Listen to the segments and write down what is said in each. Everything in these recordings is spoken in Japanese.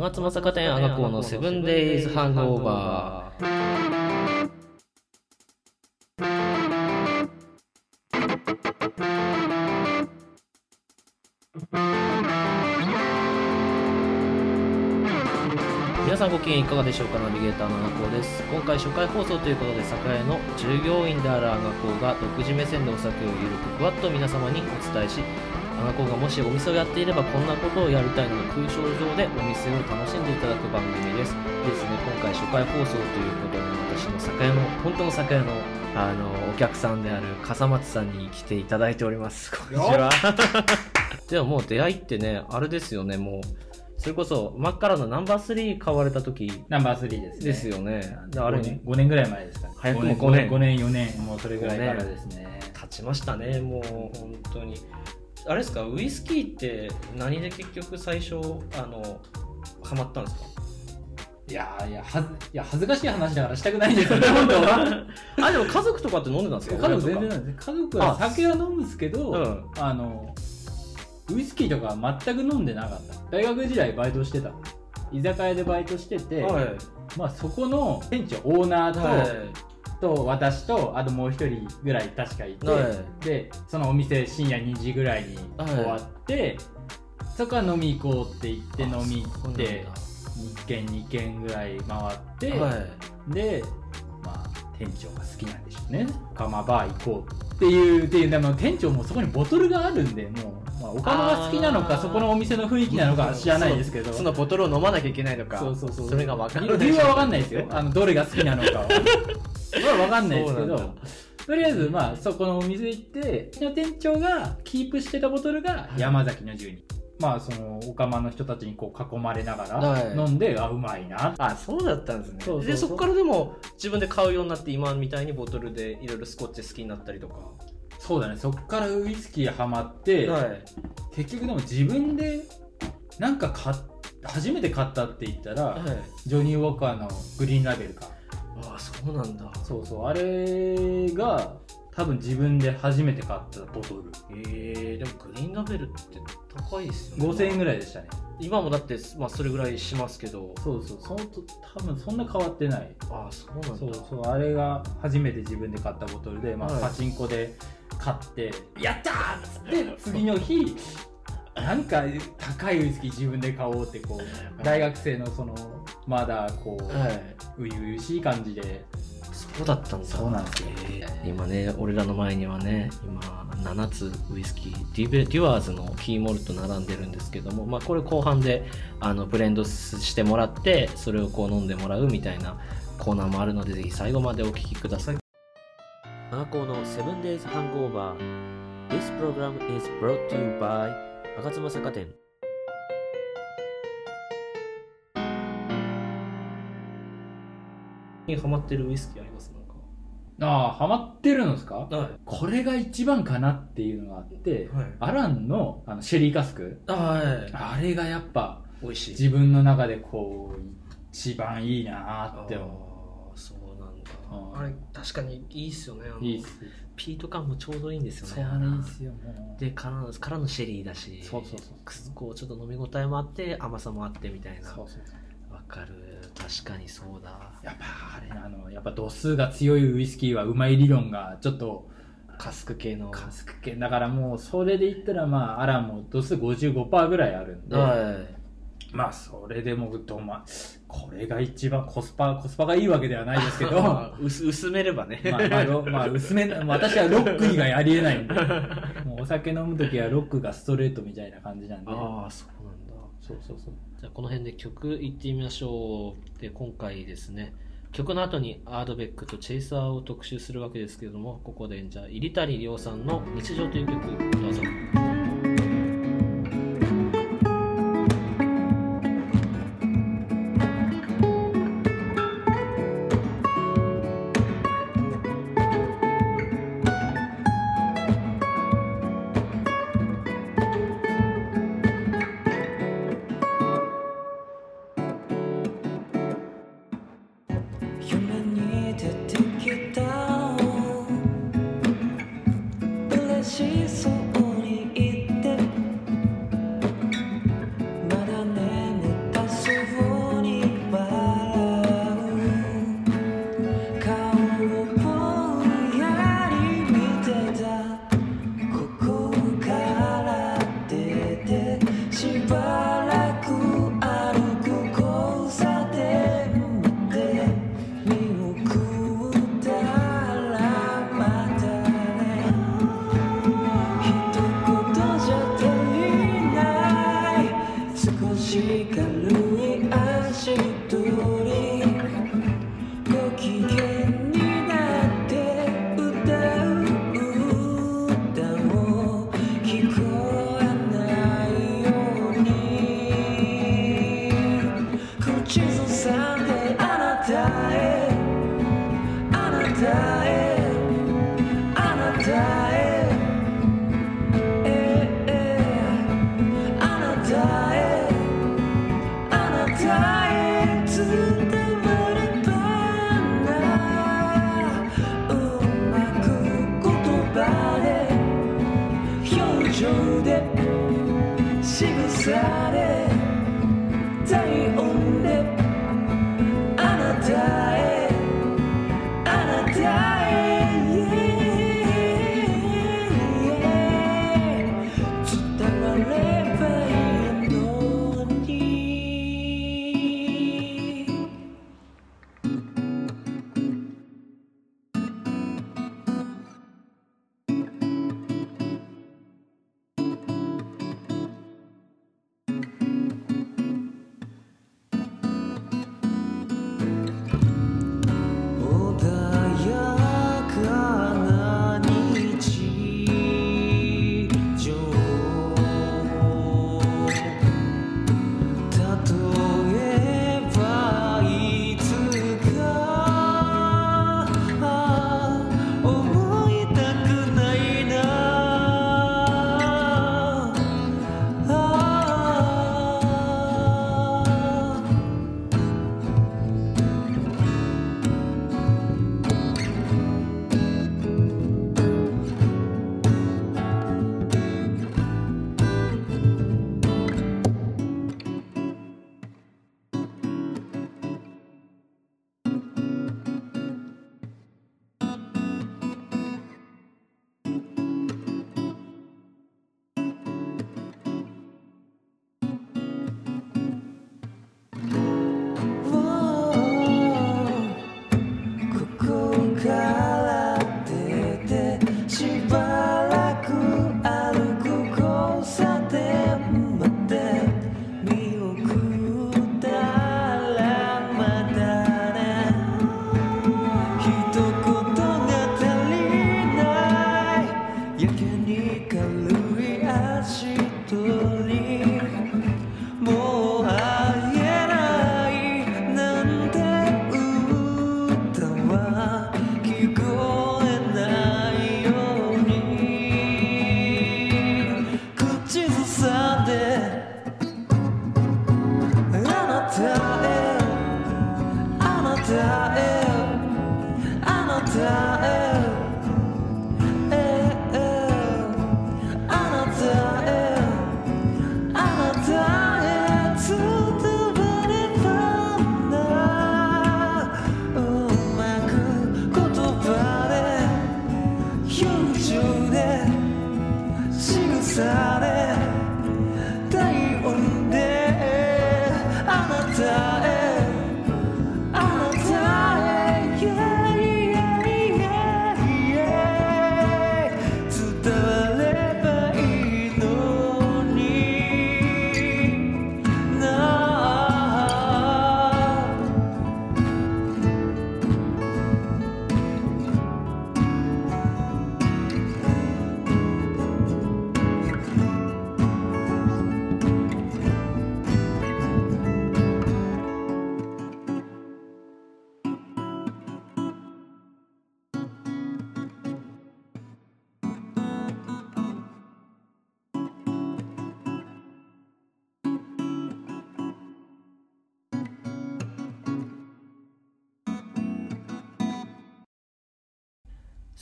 吾妻坂店阿賀校のセブンデイズハングオーバー。皆さんご機嫌いかがでしょうか？ナビゲーターの阿賀校です今回初回放送ということで栄の従業員である阿賀校が独自目線でお酒をゆるくふわっと皆様にお伝えし阿賀校がもしお店をやっていればこんなことをやりたいので空想上でお店を楽しんでいただく番組です。でですね今回初回放送ということで私の酒屋の本当の酒屋のあのお客さんである笠松さんに来ていただいております。こんにちは。ではもう出会いってねあれですよね。もうそれこそマッカラのナンバー3買われた時。ナンバー3ですね。ですよね。あれあれ5年ぐらい前ですかね。早くも5年。5年、4年、もうそれぐらいからですね。経ちましたねもう本当にあれですか？ウイスキーって何で結局最初あのハマったんですか？いやーいや、はず、いや、恥ずかしい話だからしたくないんですよね、本当は。あでも家族とかって飲んでたんですか？家族全然なんです。家族は酒は飲むんですけど、うんあの、ウイスキーとかは全く飲んでなかった。大学時代バイトしてた。居酒屋でバイトしてて、かはいまあそこの店長、オーナーと、はいと私とあともう一人ぐらい確かいて、はい。でそのお店深夜2時ぐらいに終わって、そこは飲み行こうって言って飲み行って1軒2軒ぐらい回って、はい。でまあ店長が好きなんでしょうね。釜バー行こうっていうっていうでも店長もそこにボトルがあるんでもう、まあ、お釜が好きなのかそこのお店の雰囲気なのか知らないですけど。そのボトルを飲まなきゃいけないのかそうそうそう。それが分かる理由は分かんないですよ。あのどれが好きなのか は分かんないですけどとりあえずまあそこのお店行って店長がキープしてたボトルが山崎の12まあそのお釜の人たちにこう囲まれながはい。ら飲んで、あうまいな。あそうだったんですね。そうでそこからでも自分で買うようになって今みたいにボトルでいろいろスコッチ好きになったりとか。そうだね。そっからウイスキーハマって、はい。結局でも自分でなんか買っ初めて買ったって言ったら、はい。ジョニー・ウォーカーのグリーンラベルかああそうなんだ。そうそう。あれが多分自分で初めて買ったボトル。えー、でもグリーンラベルって高いですよね。5000円ぐらいでしたね。今もだって、まあ、それぐらいしますけど。そうそう。そのと多分そんな変わってない。ああそうなんだ。そうそう。あれが初めて自分で買ったボトルで、まあはい。パチンコで買って「やったー!」っつって 次の日なんか高いウイスキー自分で買おうってこう大学生のそのまだこう、はい。初々しい感じで。そうだったんだ。そうなんですよ。えー今ね俺らの前にはね今7つウイスキーデュベデュアーズのキーモルト並んでるんですけども、まあ、これ後半であのブレンドしてもらってそれをこう飲んでもらうみたいなコーナーもあるのでぜひ最後までお聞きください。アガコの 7days hangover This program is brought to you by 吾妻酒店にハマってるウイスキーあります？なんか。ああハマってるのですか？はい。これが一番かなっていうのがあって、はい。アランのあのシェリーカスク。はい。あれがやっぱ美味しい。自分の中でこう一番いいなーって思あーそうなんだ。うんあれ確かにいいっすよね。いいっす。ピート感もちょうどいいんですよそうねなんいいっすよもう。でからのからのシェリーだしそうそうそう。こうちょっと飲み応えもあって甘さもあってみたいな。そうそうそう。わかる確かにそうだ。やっぱあれあのやっぱ度数が強いウイスキーはうまい理論がちょっとカスク系の。カスク系だからもうそれで言ったらまあアランも度数55%ぐらいあるんで、はい。まあそれでもどまこれが一番コスパコスパがいいわけではないですけどま 薄薄めればね。あまあロまあ薄めな私はロック以外ありえないんでもうお酒飲む時はロックがストレートみたいな感じなんで。ああそうなんだそうそうそう。じゃあこの辺で曲いってみましょう。で今回ですね曲の後にアードベックとチェイサーを特集するわけですけれどもここでじゃあ入谷亮さんの「日常」という曲どうぞ。Friday.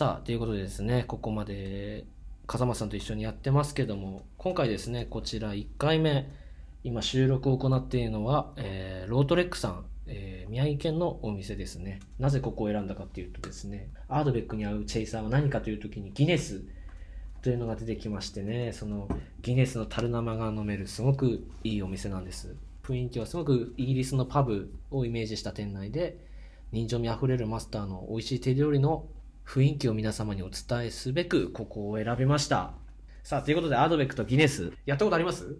さあということでですねここまで風間さんと一緒にやってますけども今回ですねこちら1回目今収録を行っているのは、えーロートレックさん、えー宮城県のお店ですね。なぜここを選んだかっていうとですねアードベックに合うチェイサーは何かという時にギネスというのが出てきましてねそのギネスの樽生が飲めるすごくいいお店なんです。雰囲気はすごくイギリスのパブをイメージした店内で人情味あふれるマスターの美味しい手料理の雰囲気を皆様にお伝えすべくここを選びました。さあということでアードベックとギネスやったことあります？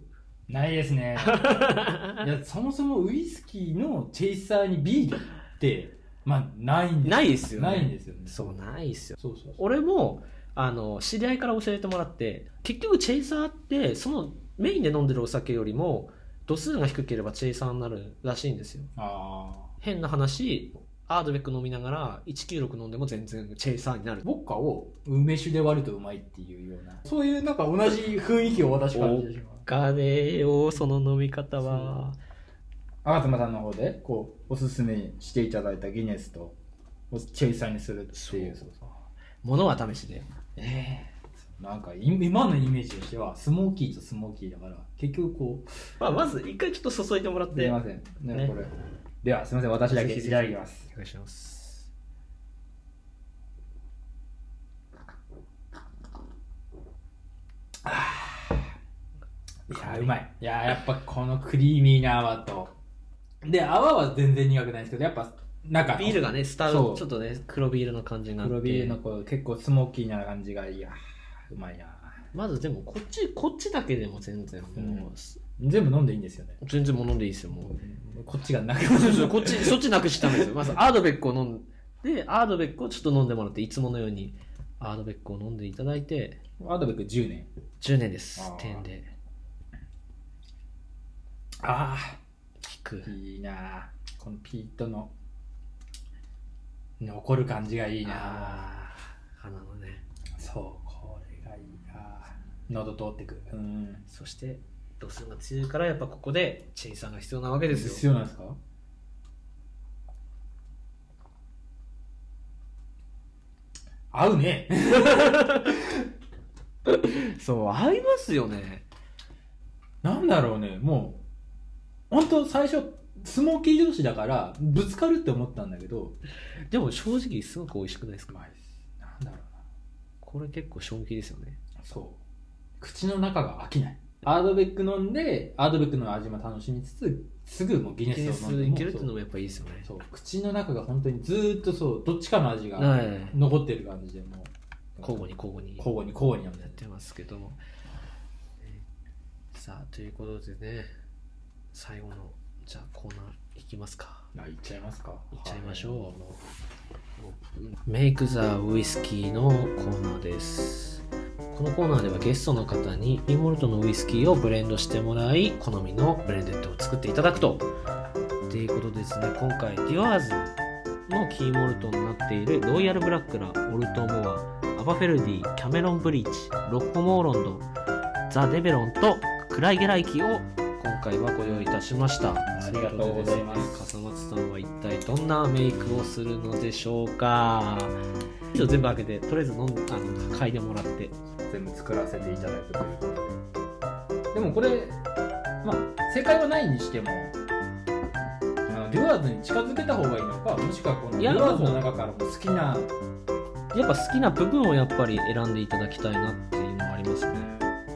ないですね。いやそもそもウイスキーのチェイサーにビールってまあないんですないですよね。ないんですよね。そうないっすよ。そうそうそう。俺もあの知り合いから教えてもらって結局チェイサーってそのメインで飲んでるお酒よりも度数が低ければチェイサーになるらしいんですよ。ああ変な話アードベック飲みながら196飲んでも全然チェイサーになる。ウォッカを梅酒で割るとうまいっていうような。そういうなんか同じ雰囲気を私感じてしまう。かねえよその飲み方は。赤妻さんの方でこうおすすめしていただいたギネスとチェイサーにするっていう。そうものは試しでええ。なんかい今のイメージとしてはスモーキーとスモーキーだから結局こうまあ、まず一回ちょっと注いでもらって。おすいません。ねね。これではすいません。私だけいただきます。願いします。いやうまい。いややっぱこのクリーミーな泡と。で泡は全然苦くないんですけどやっぱ中の。ビールがねスタそう。ウちょっとね黒ビールの感じになって。黒ビールのこう結構スモーキーな感じがいやうまいなまずでもこっちこっちだけでも全然もう、うん全部飲んでいいんですよね。全然もう飲んでいいですよもう。こっちがなくそうそうこっちそっちなくしたんですよ。まずアードベックを飲んでアードベックをちょっと飲んでもらっていつものようにアードベックを飲んでいただいてアドベック10年。10年です。あー。点で。あ効く。あいいなこのピートの残る感じがいいなあー。花のね。そうこれがいいな喉通ってくる。うん。そして度数が強いからやっぱここでチェイサーが必要なわけですよ。必要なんですか？合うね。そう合いますよね。なんだろうね。もう本当最初スモーキー同士だからぶつかるって思ったんだけど。でも正直すごく美味しくないですか？なんだろうな。これ結構衝撃ですよね。そう。口の中が飽きないアードベック飲んでアードベックの味も楽しみつつすぐもうギネスを飲んでいけるっていうのもやっぱいいですよね。そう口の中が本当にずーっとそうどっちかの味がはい。残ってる感じでもう交互に交互に。交互に交互にやってます。けども。さあということでね最後のじゃあコーナーいきますか。あいっちゃいますか。いっちゃいましょうメイク・ザ・ウイスキーのコーナーです。このコーナーではゲストの方にピンモルトのウイスキーをブレンドしてもらい好みのブレンデッドを作っていただくと。ということでですね。今回デュアーズのキーモルトになっているロイヤルブラックラオルトモアアバフェルディキャメロンブリーチロッコモーロンドザ・デベロンとクライゲライキを今回はご用意いたしました。ありがとうございますさんは一体どんなメイクをするのでしょうか？全部開けてとりあえず飲んあの嗅いでもらって。全部作らせていただくということででもこれまあ正解はないにしてもあのデュアーズに近づけた方がいいのかもしくはこのデュアーズの中からも好きなやっぱ好きな部分をやっぱり選んでいただきたいなっていうのはありますね。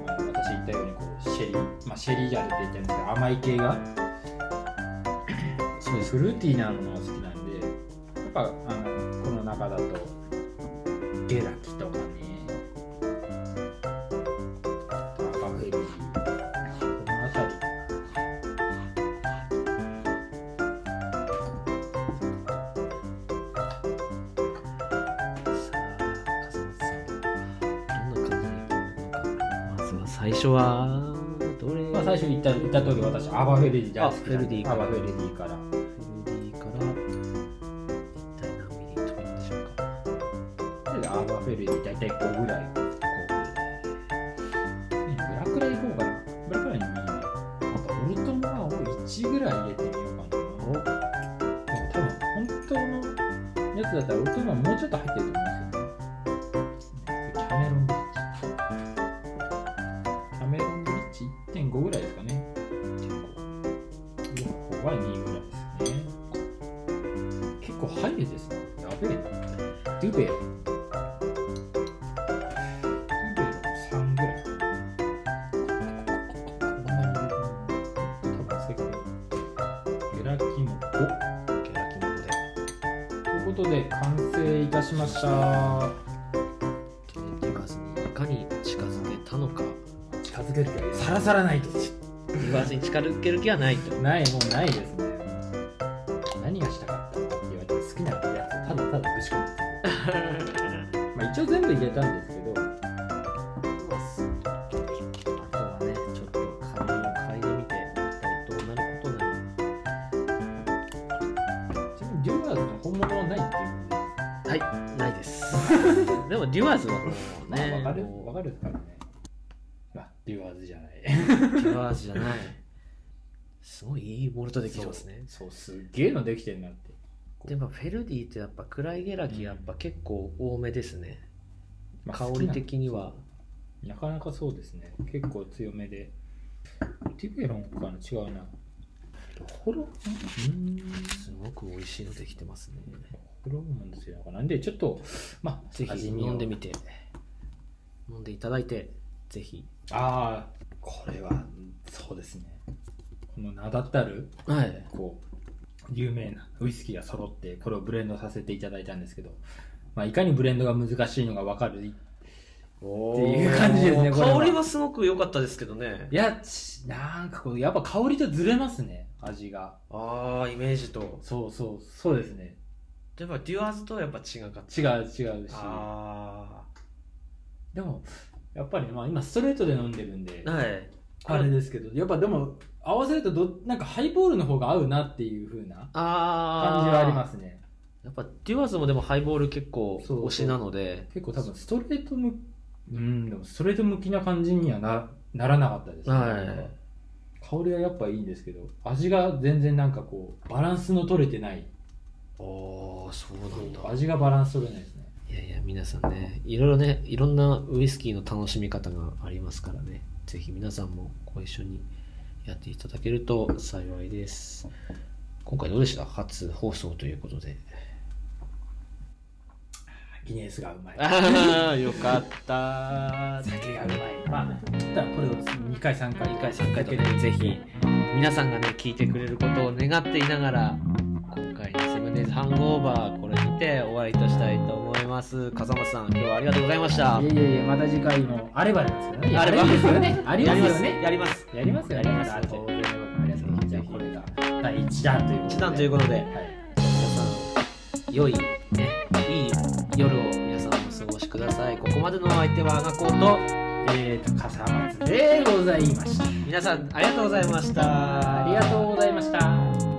まあ私言ったようにこうシェリー、まあ、シェリージャーって言ってるんですけど甘い系がそうです。フルーティーなものが好きなんでやっぱあのこの中だとゲラキとかね。アバフェリーこの辺りさあ笠松さんどんな感じでいくのか。まずは最初は、最初言った言った通り私アバフェルディ大好きなんあフェルディから。アバフェルディから。フルディから。一体何ミリ取るんでしょうか。でアバフェルディ大体5ぐらい。ブラクラいこうかなブラクラに2な。んかオルトマを1ぐらい入れてみようかな。おでも多分本当のやつだったらオルトマもうちょっと入ってると思うんですよしました。デュアーズにいかに近づけたのか。近づけるさらさらないと。デュアーズに近づける気はないと。ないもうないですはい。ないです。でもデュアーズはもうねまあ、わかる？わかるからね。あデュアーズじゃない。デュアーズじゃない。すごいいいモルトできてますね。そう。すっげえのできてんなって。でもフェルディってやっぱクライゲラキやっぱ結構多めですね、まあ香り的には。なかなかそうですね。結構強めで。デベロンかな違うな。ホロ？うん。すごく美味しいのできてますねホロモンですよ。なんでちょっとまあぜひ味見を飲んでみて。飲んでいただいてぜひ。ああこれはうんそうですね。この名だたるはい。こう有名なウイスキーが揃ってこれをブレンドさせていただいたんですけど、まあ、いかにブレンドが難しいのが分かるいっていう感じですねこれは。香りはすごく良かったですけどね。やちなんかこうやっぱ香りとずれますね味が。ああイメージと。そうそうそうですねやっぱデュアーズとはやっぱ違かった。違う違うし。あでもやっぱりまあ今ストレートで飲んでるんであはい。あれですけどやっぱでも合わせるとどなんかハイボールの方が合うなっていう風なああ感じはありますね。やっぱデュアーズもでもハイボール結構推しなので。結構多分ストレート向うんでもストレート向きな感じにはなならなかったですね、はい。香りはやっぱいいんですけど味が全然なんかこうバランスの取れてないああそうなんだ。味がバランス取れないですね。いやいや皆さんねいろいろねいろんなウイスキーの楽しみ方がありますからね。ぜひ皆さんもご一緒にやっていただけると幸いです。今回どうでした？初放送ということで。ギネスがうまい。ああよかった。酒がうまい。まあただこれを2回3回2回3回とね。ぜひ皆さんがね聞いてくれることを願っていながらのセブンデイズハングオーバーこれにて終わりとしたいと思います。風間さん今日はありがとうございました。いやいやいやまた次回もあればなんですけどね。あれば。ですよね。ありますよね。やります。やりますよね。やりますあ当然のことありますけどじゃあこれが第1弾ということで。一弾ということで。はい。皆さん良いねいい夜を皆さんお過ごしください。ここまでのお相手はアガコーとえーと笠松でございました。皆さんありがとうございました。ありがとうございました